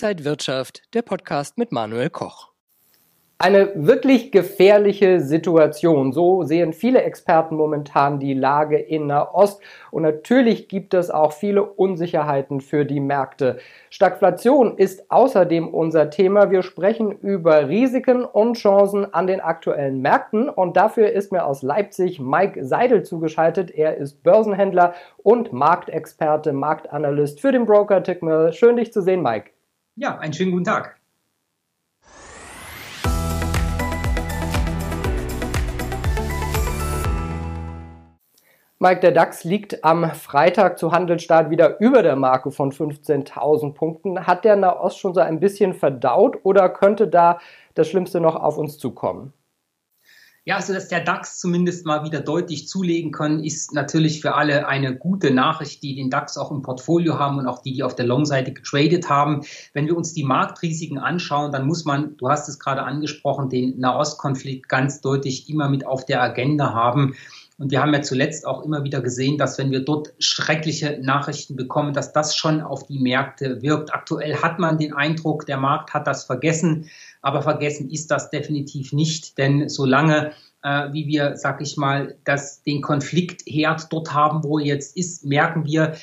Inside Wirtschaft, der Podcast mit Manuel Koch. Eine wirklich gefährliche Situation. So sehen viele Experten momentan die Lage in Nahost. Und natürlich gibt es auch viele Unsicherheiten für die Märkte. Stagflation ist außerdem unser Thema. Wir sprechen über Risiken und Chancen an den aktuellen Märkten. Und dafür ist mir aus Leipzig Mike Seidel zugeschaltet. Er ist Börsenhändler und Marktexperte, Marktanalyst für den Broker Tickmill. Schön dich zu sehen, Mike. Ja, einen schönen guten Tag. Mike, der DAX liegt am Freitag zu Handelsstart wieder über der Marke von 15.000 Punkten. Hat der Nahost schon so ein bisschen verdaut oder könnte da das Schlimmste noch auf uns zukommen? Ja, also dass der DAX zumindest mal wieder deutlich zulegen kann, ist natürlich für alle eine gute Nachricht, die den DAX auch im Portfolio haben und auch die, die auf der Long-Seite getradet haben. Wenn wir uns die Marktrisiken anschauen, dann muss man, du hast es gerade angesprochen, den Nahostkonflikt ganz deutlich immer mit auf der Agenda haben. Und wir haben ja zuletzt auch immer wieder gesehen, dass wenn wir dort schreckliche Nachrichten bekommen, dass das schon auf die Märkte wirkt. Aktuell hat man den Eindruck, der Markt hat das vergessen, aber vergessen ist das definitiv nicht, denn solange äh, wie wir, sag ich mal, das, den Konfliktherd dort haben, wo er jetzt ist, merken wir,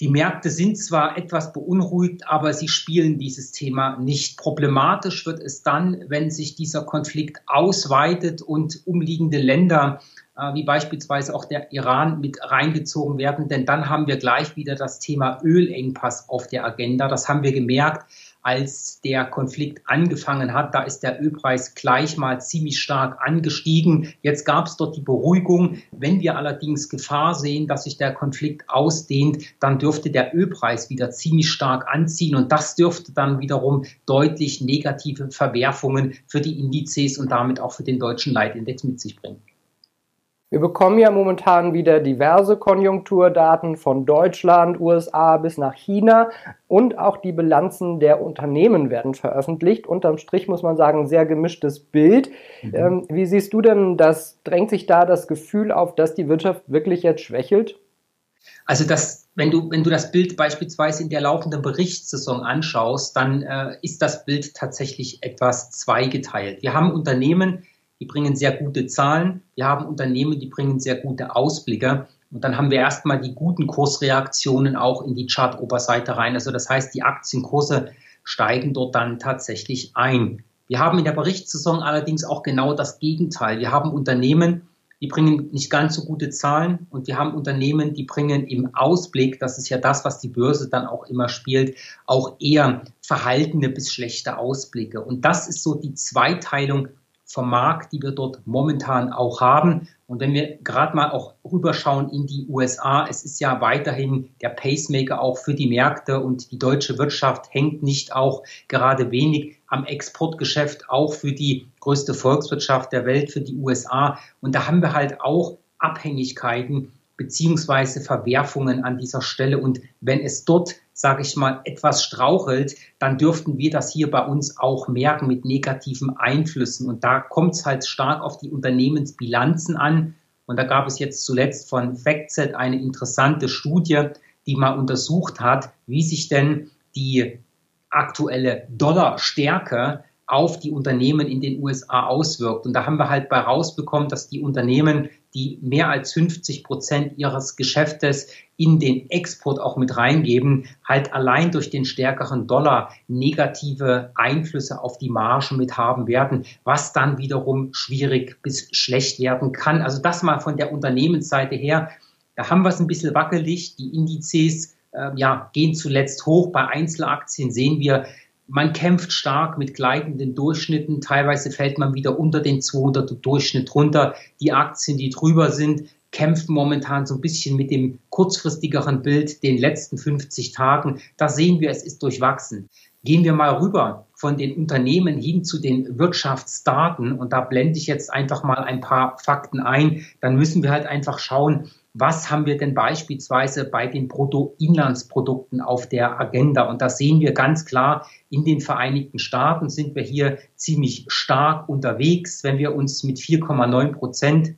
die Märkte sind zwar etwas beunruhigt, aber sie spielen dieses Thema nicht. Problematisch wird es dann, wenn sich dieser Konflikt ausweitet und umliegende Länder wie beispielsweise auch der Iran mit reingezogen werden, denn dann haben wir gleich wieder das Thema Ölengpass auf der Agenda. Das haben wir gemerkt, als der Konflikt angefangen hat. Da ist der Ölpreis gleich mal ziemlich stark angestiegen. Jetzt gab es dort die Beruhigung. Wenn wir allerdings Gefahr sehen, dass sich der Konflikt ausdehnt, dann dürfte der Ölpreis wieder ziemlich stark anziehen und das dürfte dann wiederum deutlich negative Verwerfungen für die Indizes und damit auch für den deutschen Leitindex mit sich bringen. Wir bekommen ja momentan wieder diverse Konjunkturdaten von Deutschland, USA bis nach China und auch die Bilanzen der Unternehmen werden veröffentlicht. Unterm Strich muss man sagen, sehr gemischtes Bild. Mhm. Ähm, wie siehst du denn das? Drängt sich da das Gefühl auf, dass die Wirtschaft wirklich jetzt schwächelt? Also das, wenn du, wenn du das Bild beispielsweise in der laufenden Berichtssaison anschaust, dann äh, ist das Bild tatsächlich etwas zweigeteilt. Wir haben Unternehmen, die bringen sehr gute Zahlen. Wir haben Unternehmen, die bringen sehr gute Ausblicke. Und dann haben wir erstmal die guten Kursreaktionen auch in die Chart-Oberseite rein. Also das heißt, die Aktienkurse steigen dort dann tatsächlich ein. Wir haben in der Berichtssaison allerdings auch genau das Gegenteil. Wir haben Unternehmen, die bringen nicht ganz so gute Zahlen und wir haben Unternehmen, die bringen im Ausblick, das ist ja das, was die Börse dann auch immer spielt, auch eher verhaltene bis schlechte Ausblicke. Und das ist so die Zweiteilung vom Markt, die wir dort momentan auch haben. Und wenn wir gerade mal auch rüberschauen in die USA, es ist ja weiterhin der Pacemaker auch für die Märkte und die deutsche Wirtschaft hängt nicht auch gerade wenig am Exportgeschäft, auch für die größte Volkswirtschaft der Welt, für die USA. Und da haben wir halt auch Abhängigkeiten beziehungsweise Verwerfungen an dieser Stelle. Und wenn es dort sage ich mal, etwas strauchelt, dann dürften wir das hier bei uns auch merken mit negativen Einflüssen. Und da kommt es halt stark auf die Unternehmensbilanzen an. Und da gab es jetzt zuletzt von FactSet eine interessante Studie, die mal untersucht hat, wie sich denn die aktuelle Dollarstärke auf die Unternehmen in den USA auswirkt. Und da haben wir halt bei rausbekommen, dass die Unternehmen, die mehr als 50 Prozent ihres Geschäftes in den Export auch mit reingeben, halt allein durch den stärkeren Dollar negative Einflüsse auf die Margen mit haben werden, was dann wiederum schwierig bis schlecht werden kann. Also das mal von der Unternehmensseite her. Da haben wir es ein bisschen wackelig. Die Indizes äh, ja, gehen zuletzt hoch. Bei Einzelaktien sehen wir, man kämpft stark mit gleitenden Durchschnitten. Teilweise fällt man wieder unter den 200 Durchschnitt runter. Die Aktien, die drüber sind, kämpfen momentan so ein bisschen mit dem kurzfristigeren Bild, den letzten 50 Tagen. Da sehen wir, es ist durchwachsen. Gehen wir mal rüber von den Unternehmen hin zu den Wirtschaftsdaten und da blende ich jetzt einfach mal ein paar Fakten ein. Dann müssen wir halt einfach schauen, was haben wir denn beispielsweise bei den Bruttoinlandsprodukten auf der Agenda? Und da sehen wir ganz klar, in den Vereinigten Staaten sind wir hier ziemlich stark unterwegs. Wenn wir uns mit 4,9 Prozent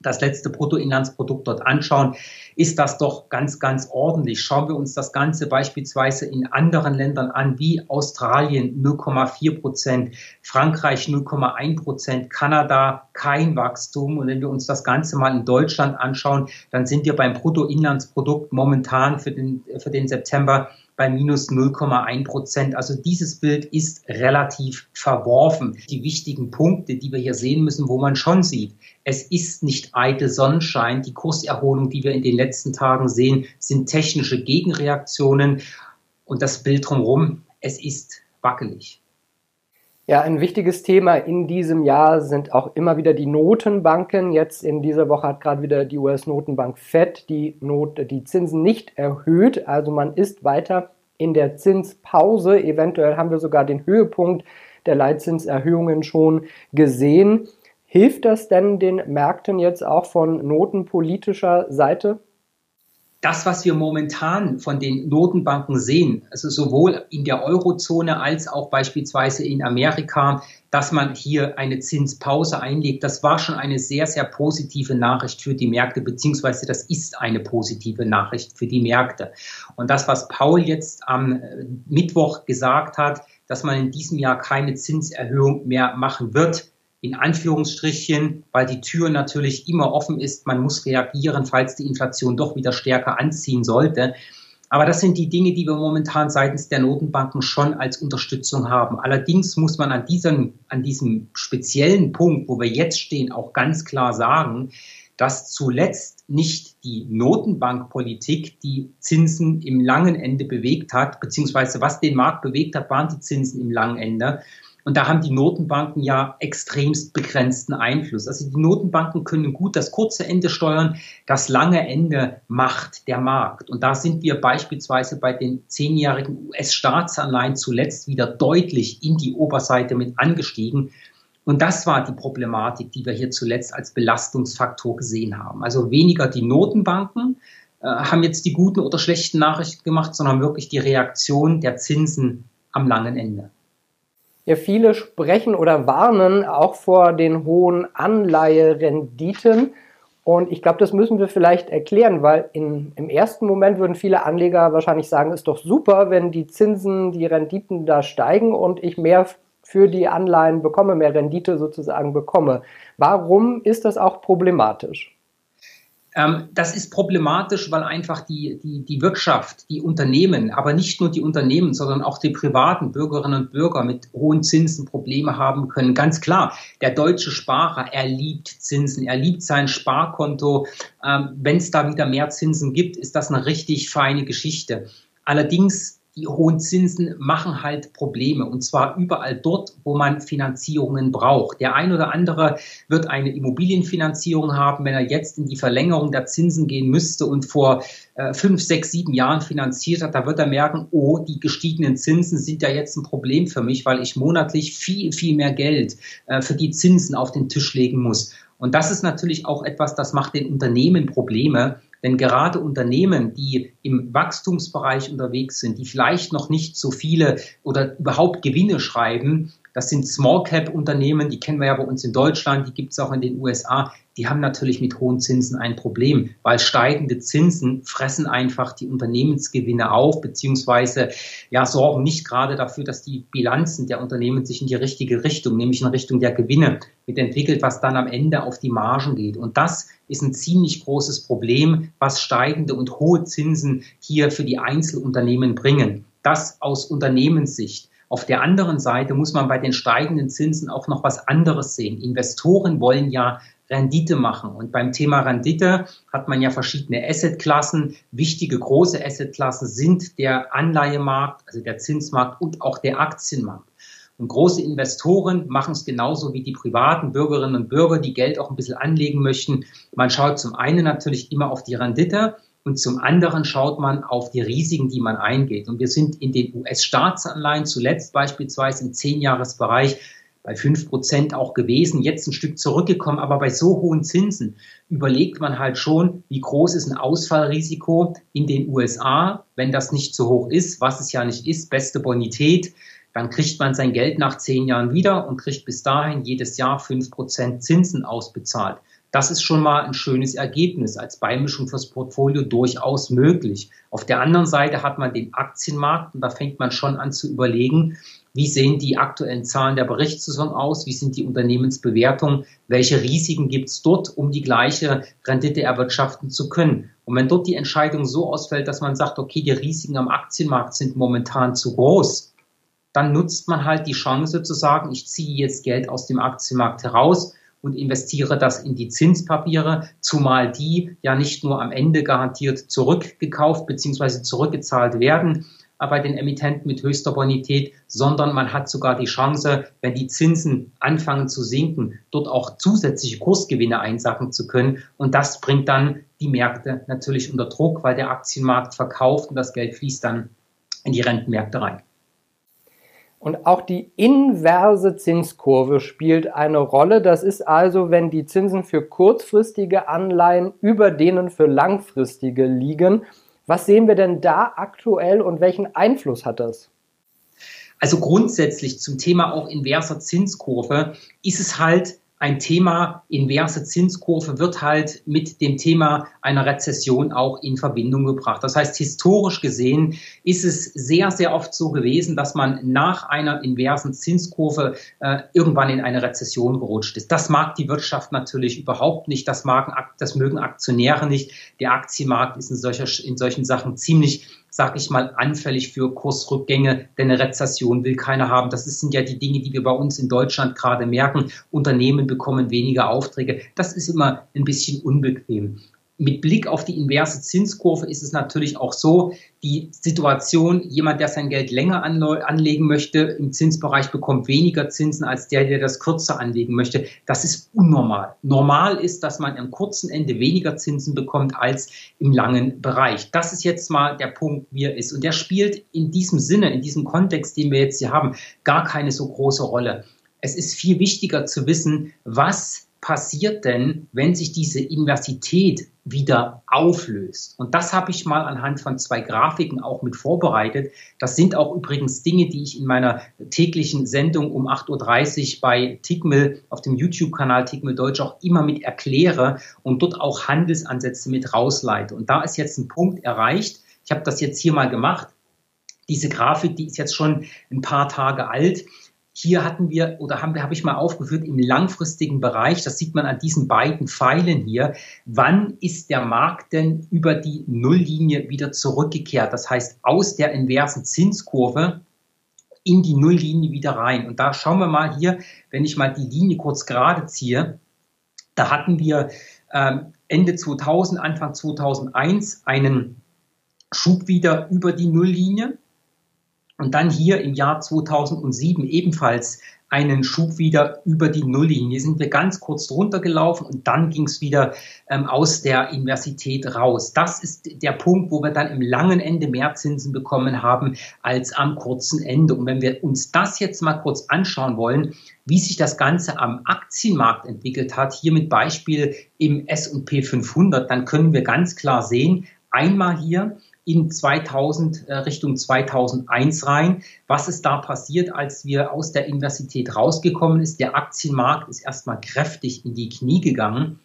das letzte Bruttoinlandsprodukt dort anschauen, ist das doch ganz, ganz ordentlich. Schauen wir uns das Ganze beispielsweise in anderen Ländern an, wie Australien 0,4 Prozent, Frankreich 0,1 Prozent, Kanada kein Wachstum. Und wenn wir uns das Ganze mal in Deutschland anschauen, dann sind wir beim Bruttoinlandsprodukt momentan für den, für den September bei minus 0,1 Prozent. Also dieses Bild ist relativ verworfen. Die wichtigen Punkte, die wir hier sehen müssen, wo man schon sieht, es ist nicht eitel Sonnenschein. Die Kurserholung, die wir in den letzten Tagen sehen, sind technische Gegenreaktionen. Und das Bild drumherum, es ist wackelig. Ja, ein wichtiges Thema in diesem Jahr sind auch immer wieder die Notenbanken. Jetzt in dieser Woche hat gerade wieder die US-Notenbank Fed die, Not, die Zinsen nicht erhöht. Also man ist weiter in der Zinspause. Eventuell haben wir sogar den Höhepunkt der Leitzinserhöhungen schon gesehen. Hilft das denn den Märkten jetzt auch von notenpolitischer Seite? Das, was wir momentan von den Notenbanken sehen, also sowohl in der Eurozone als auch beispielsweise in Amerika, dass man hier eine Zinspause einlegt, das war schon eine sehr, sehr positive Nachricht für die Märkte, beziehungsweise das ist eine positive Nachricht für die Märkte. Und das, was Paul jetzt am äh, Mittwoch gesagt hat, dass man in diesem Jahr keine Zinserhöhung mehr machen wird, in Anführungsstrichen, weil die Tür natürlich immer offen ist. Man muss reagieren, falls die Inflation doch wieder stärker anziehen sollte. Aber das sind die Dinge, die wir momentan seitens der Notenbanken schon als Unterstützung haben. Allerdings muss man an diesem, an diesem speziellen Punkt, wo wir jetzt stehen, auch ganz klar sagen, dass zuletzt nicht die Notenbankpolitik die Zinsen im langen Ende bewegt hat, beziehungsweise was den Markt bewegt hat, waren die Zinsen im langen Ende, und da haben die Notenbanken ja extremst begrenzten Einfluss. Also die Notenbanken können gut das kurze Ende steuern, das lange Ende macht der Markt. Und da sind wir beispielsweise bei den zehnjährigen US-Staatsanleihen zuletzt wieder deutlich in die Oberseite mit angestiegen. Und das war die Problematik, die wir hier zuletzt als Belastungsfaktor gesehen haben. Also weniger die Notenbanken äh, haben jetzt die guten oder schlechten Nachrichten gemacht, sondern wirklich die Reaktion der Zinsen am langen Ende. Ja, viele sprechen oder warnen auch vor den hohen Anleiherenditen. Und ich glaube, das müssen wir vielleicht erklären, weil in, im ersten Moment würden viele Anleger wahrscheinlich sagen, ist doch super, wenn die Zinsen, die Renditen da steigen und ich mehr für die Anleihen bekomme, mehr Rendite sozusagen bekomme. Warum ist das auch problematisch? Ähm, das ist problematisch, weil einfach die, die, die Wirtschaft, die Unternehmen, aber nicht nur die Unternehmen, sondern auch die privaten Bürgerinnen und Bürger mit hohen Zinsen Probleme haben können. Ganz klar, der deutsche Sparer, er liebt Zinsen, er liebt sein Sparkonto. Ähm, Wenn es da wieder mehr Zinsen gibt, ist das eine richtig feine Geschichte. Allerdings die hohen Zinsen machen halt Probleme und zwar überall dort, wo man Finanzierungen braucht. Der ein oder andere wird eine Immobilienfinanzierung haben, wenn er jetzt in die Verlängerung der Zinsen gehen müsste und vor äh, fünf, sechs, sieben Jahren finanziert hat, da wird er merken, oh, die gestiegenen Zinsen sind ja jetzt ein Problem für mich, weil ich monatlich viel, viel mehr Geld äh, für die Zinsen auf den Tisch legen muss. Und das ist natürlich auch etwas, das macht den Unternehmen Probleme, denn gerade Unternehmen, die im Wachstumsbereich unterwegs sind, die vielleicht noch nicht so viele oder überhaupt Gewinne schreiben, das sind Small Cap Unternehmen, die kennen wir ja bei uns in Deutschland, die gibt es auch in den USA, die haben natürlich mit hohen Zinsen ein Problem, weil steigende Zinsen fressen einfach die Unternehmensgewinne auf, beziehungsweise ja, sorgen nicht gerade dafür, dass die Bilanzen der Unternehmen sich in die richtige Richtung, nämlich in Richtung der Gewinne mitentwickelt, was dann am Ende auf die Margen geht. Und das ist ein ziemlich großes Problem, was steigende und hohe Zinsen hier für die Einzelunternehmen bringen. Das aus Unternehmenssicht. Auf der anderen Seite muss man bei den steigenden Zinsen auch noch was anderes sehen. Investoren wollen ja Rendite machen. Und beim Thema Rendite hat man ja verschiedene Assetklassen. Wichtige große Assetklassen sind der Anleihemarkt, also der Zinsmarkt und auch der Aktienmarkt. Und große Investoren machen es genauso wie die privaten Bürgerinnen und Bürger, die Geld auch ein bisschen anlegen möchten. Man schaut zum einen natürlich immer auf die Rendite und zum anderen schaut man auf die Risiken, die man eingeht. Und wir sind in den US-Staatsanleihen zuletzt beispielsweise im Zehnjahresbereich bei fünf Prozent auch gewesen, jetzt ein Stück zurückgekommen, aber bei so hohen Zinsen überlegt man halt schon, wie groß ist ein Ausfallrisiko in den USA, wenn das nicht so hoch ist, was es ja nicht ist, beste Bonität, dann kriegt man sein Geld nach zehn Jahren wieder und kriegt bis dahin jedes Jahr fünf Prozent Zinsen ausbezahlt. Das ist schon mal ein schönes Ergebnis, als Beimischung fürs Portfolio durchaus möglich. Auf der anderen Seite hat man den Aktienmarkt und da fängt man schon an zu überlegen, wie sehen die aktuellen Zahlen der Berichtssaison aus? Wie sind die Unternehmensbewertungen? Welche Risiken gibt es dort, um die gleiche Rendite erwirtschaften zu können? Und wenn dort die Entscheidung so ausfällt, dass man sagt, okay, die Risiken am Aktienmarkt sind momentan zu groß, dann nutzt man halt die Chance zu sagen, ich ziehe jetzt Geld aus dem Aktienmarkt heraus und investiere das in die Zinspapiere, zumal die ja nicht nur am Ende garantiert zurückgekauft bzw. zurückgezahlt werden, bei den Emittenten mit höchster Bonität, sondern man hat sogar die Chance, wenn die Zinsen anfangen zu sinken, dort auch zusätzliche Kursgewinne einsacken zu können. Und das bringt dann die Märkte natürlich unter Druck, weil der Aktienmarkt verkauft und das Geld fließt dann in die Rentenmärkte rein. Und auch die inverse Zinskurve spielt eine Rolle. Das ist also, wenn die Zinsen für kurzfristige Anleihen über denen für langfristige liegen. Was sehen wir denn da aktuell und welchen Einfluss hat das? Also grundsätzlich zum Thema auch inverser Zinskurve ist es halt ein Thema inverse Zinskurve wird halt mit dem Thema einer Rezession auch in Verbindung gebracht. Das heißt, historisch gesehen ist es sehr, sehr oft so gewesen, dass man nach einer inversen Zinskurve äh, irgendwann in eine Rezession gerutscht ist. Das mag die Wirtschaft natürlich überhaupt nicht. Das, mag, das mögen Aktionäre nicht. Der Aktienmarkt ist in, solcher, in solchen Sachen ziemlich sag ich mal, anfällig für Kursrückgänge, denn eine Rezession will keiner haben. Das sind ja die Dinge, die wir bei uns in Deutschland gerade merken. Unternehmen bekommen weniger Aufträge. Das ist immer ein bisschen unbequem mit Blick auf die inverse Zinskurve ist es natürlich auch so, die Situation, jemand, der sein Geld länger anlegen möchte, im Zinsbereich bekommt weniger Zinsen als der, der das kürzer anlegen möchte. Das ist unnormal. Normal ist, dass man am kurzen Ende weniger Zinsen bekommt als im langen Bereich. Das ist jetzt mal der Punkt, wie er ist. Und der spielt in diesem Sinne, in diesem Kontext, den wir jetzt hier haben, gar keine so große Rolle. Es ist viel wichtiger zu wissen, was passiert denn, wenn sich diese Inversität wieder auflöst? Und das habe ich mal anhand von zwei Grafiken auch mit vorbereitet. Das sind auch übrigens Dinge, die ich in meiner täglichen Sendung um 8.30 Uhr bei Tickmill auf dem YouTube-Kanal Tickmill Deutsch auch immer mit erkläre und dort auch Handelsansätze mit rausleite. Und da ist jetzt ein Punkt erreicht. Ich habe das jetzt hier mal gemacht. Diese Grafik, die ist jetzt schon ein paar Tage alt. Hier hatten wir oder haben wir, habe ich mal aufgeführt im langfristigen Bereich, das sieht man an diesen beiden Pfeilen hier, wann ist der Markt denn über die Nulllinie wieder zurückgekehrt? Das heißt, aus der inversen Zinskurve in die Nulllinie wieder rein. Und da schauen wir mal hier, wenn ich mal die Linie kurz gerade ziehe, da hatten wir ähm, Ende 2000, Anfang 2001 einen Schub wieder über die Nulllinie. Und dann hier im Jahr 2007 ebenfalls einen Schub wieder über die Nulllinie. Sind wir ganz kurz drunter gelaufen und dann ging es wieder ähm, aus der Universität raus. Das ist der Punkt, wo wir dann im langen Ende mehr Zinsen bekommen haben als am kurzen Ende. Und wenn wir uns das jetzt mal kurz anschauen wollen, wie sich das Ganze am Aktienmarkt entwickelt hat, hier mit Beispiel im S&P 500, dann können wir ganz klar sehen, einmal hier, in 2000 äh, Richtung 2001 rein. Was ist da passiert, als wir aus der Universität rausgekommen ist? Der Aktienmarkt ist erstmal kräftig in die Knie gegangen.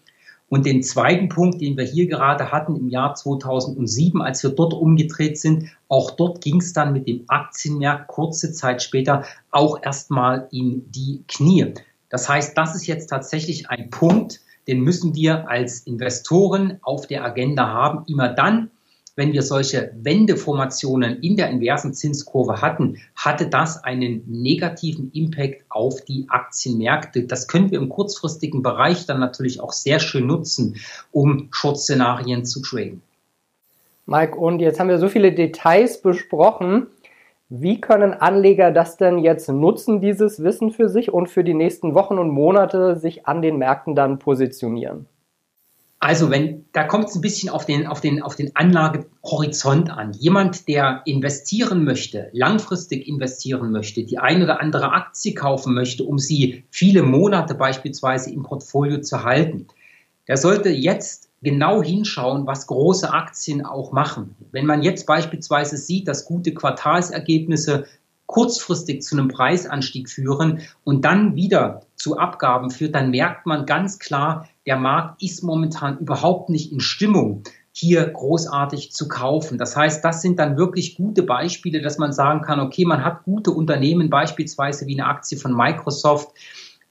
Und den zweiten Punkt, den wir hier gerade hatten im Jahr 2007, als wir dort umgedreht sind, auch dort ging es dann mit dem Aktienmarkt kurze Zeit später auch erstmal in die Knie. Das heißt, das ist jetzt tatsächlich ein Punkt, den müssen wir als Investoren auf der Agenda haben, immer dann, wenn wir solche Wendeformationen in der inversen Zinskurve hatten, hatte das einen negativen Impact auf die Aktienmärkte. Das können wir im kurzfristigen Bereich dann natürlich auch sehr schön nutzen, um Short-Szenarien zu traden. Mike, und jetzt haben wir so viele Details besprochen. Wie können Anleger das denn jetzt nutzen, dieses Wissen für sich und für die nächsten Wochen und Monate sich an den Märkten dann positionieren? Also wenn, da kommt es ein bisschen auf den, auf den, auf den Anlagehorizont an. Jemand, der investieren möchte, langfristig investieren möchte, die eine oder andere Aktie kaufen möchte, um sie viele Monate beispielsweise im Portfolio zu halten, der sollte jetzt genau hinschauen, was große Aktien auch machen. Wenn man jetzt beispielsweise sieht, dass gute Quartalsergebnisse kurzfristig zu einem Preisanstieg führen und dann wieder zu Abgaben führt, dann merkt man ganz klar, der Markt ist momentan überhaupt nicht in Stimmung hier großartig zu kaufen. Das heißt, das sind dann wirklich gute Beispiele, dass man sagen kann, okay, man hat gute Unternehmen, beispielsweise wie eine Aktie von Microsoft,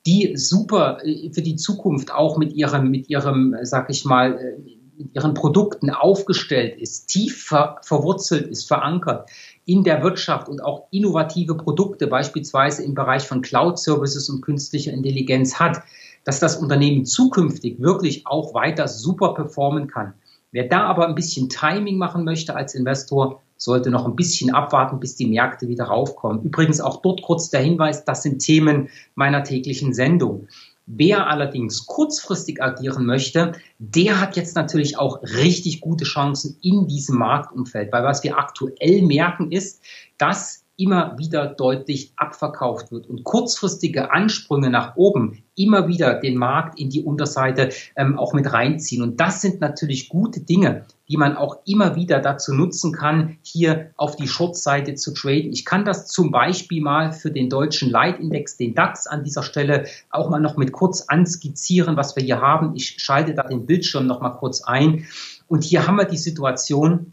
die super äh, für die Zukunft auch mit ihrem, mit ihrem, sag ich mal, äh, mit ihren Produkten aufgestellt ist, tief ver verwurzelt ist, verankert in der Wirtschaft und auch innovative Produkte, beispielsweise im Bereich von Cloud Services und künstlicher Intelligenz hat, dass das Unternehmen zukünftig wirklich auch weiter super performen kann. Wer da aber ein bisschen Timing machen möchte als Investor, sollte noch ein bisschen abwarten, bis die Märkte wieder raufkommen. Übrigens auch dort kurz der Hinweis, das sind Themen meiner täglichen Sendung. Wer allerdings kurzfristig agieren möchte, der hat jetzt natürlich auch richtig gute Chancen in diesem Marktumfeld. Weil was wir aktuell merken ist, dass immer wieder deutlich abverkauft wird und kurzfristige Ansprünge nach oben immer wieder den Markt in die Unterseite ähm, auch mit reinziehen. Und das sind natürlich gute Dinge, die man auch immer wieder dazu nutzen kann, hier auf die Short-Seite zu traden. Ich kann das zum Beispiel mal für den deutschen Leitindex, den DAX an dieser Stelle auch mal noch mit kurz anskizzieren, was wir hier haben. Ich schalte da den Bildschirm noch mal kurz ein. Und hier haben wir die Situation,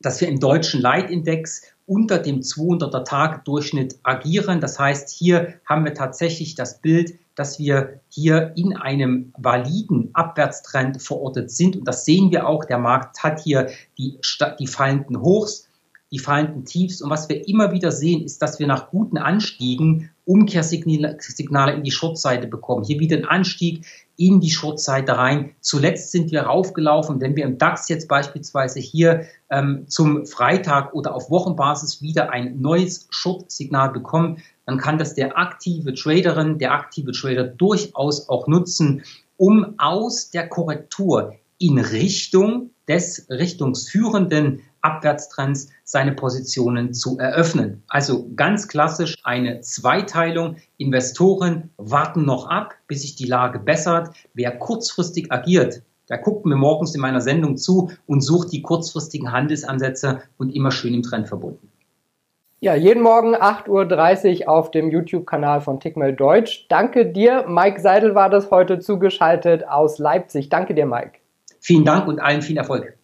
dass wir im deutschen Leitindex unter dem 200er Tag Durchschnitt agieren. Das heißt, hier haben wir tatsächlich das Bild, dass wir hier in einem validen Abwärtstrend verortet sind. Und das sehen wir auch. Der Markt hat hier die, die fallenden Hochs, die fallenden Tiefs. Und was wir immer wieder sehen, ist, dass wir nach guten Anstiegen Umkehrsignale in die Shortseite bekommen. Hier wieder ein Anstieg in die Shortseite rein. Zuletzt sind wir raufgelaufen, wenn wir im DAX jetzt beispielsweise hier ähm, zum Freitag oder auf Wochenbasis wieder ein neues Short-Signal bekommen, dann kann das der aktive Traderin, der aktive Trader durchaus auch nutzen, um aus der Korrektur in Richtung des richtungsführenden Abwärtstrends seine Positionen zu eröffnen. Also ganz klassisch eine Zweiteilung. Investoren warten noch ab, bis sich die Lage bessert. Wer kurzfristig agiert, der guckt mir morgens in meiner Sendung zu und sucht die kurzfristigen Handelsansätze und immer schön im Trend verbunden. Ja, jeden Morgen 8.30 Uhr auf dem YouTube-Kanal von Tickmail Deutsch. Danke dir. Mike Seidel war das heute zugeschaltet aus Leipzig. Danke dir, Mike. Vielen Dank und allen viel Erfolg.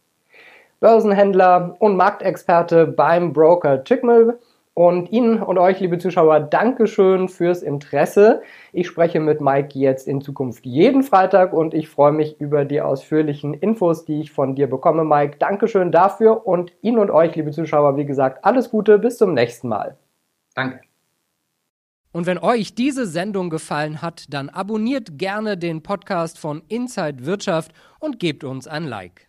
Börsenhändler und Marktexperte beim Broker Tickmill. Und Ihnen und euch, liebe Zuschauer, Dankeschön fürs Interesse. Ich spreche mit Mike jetzt in Zukunft jeden Freitag und ich freue mich über die ausführlichen Infos, die ich von dir bekomme, Mike. Dankeschön dafür und Ihnen und euch, liebe Zuschauer, wie gesagt, alles Gute, bis zum nächsten Mal. Danke. Und wenn euch diese Sendung gefallen hat, dann abonniert gerne den Podcast von Inside Wirtschaft und gebt uns ein Like.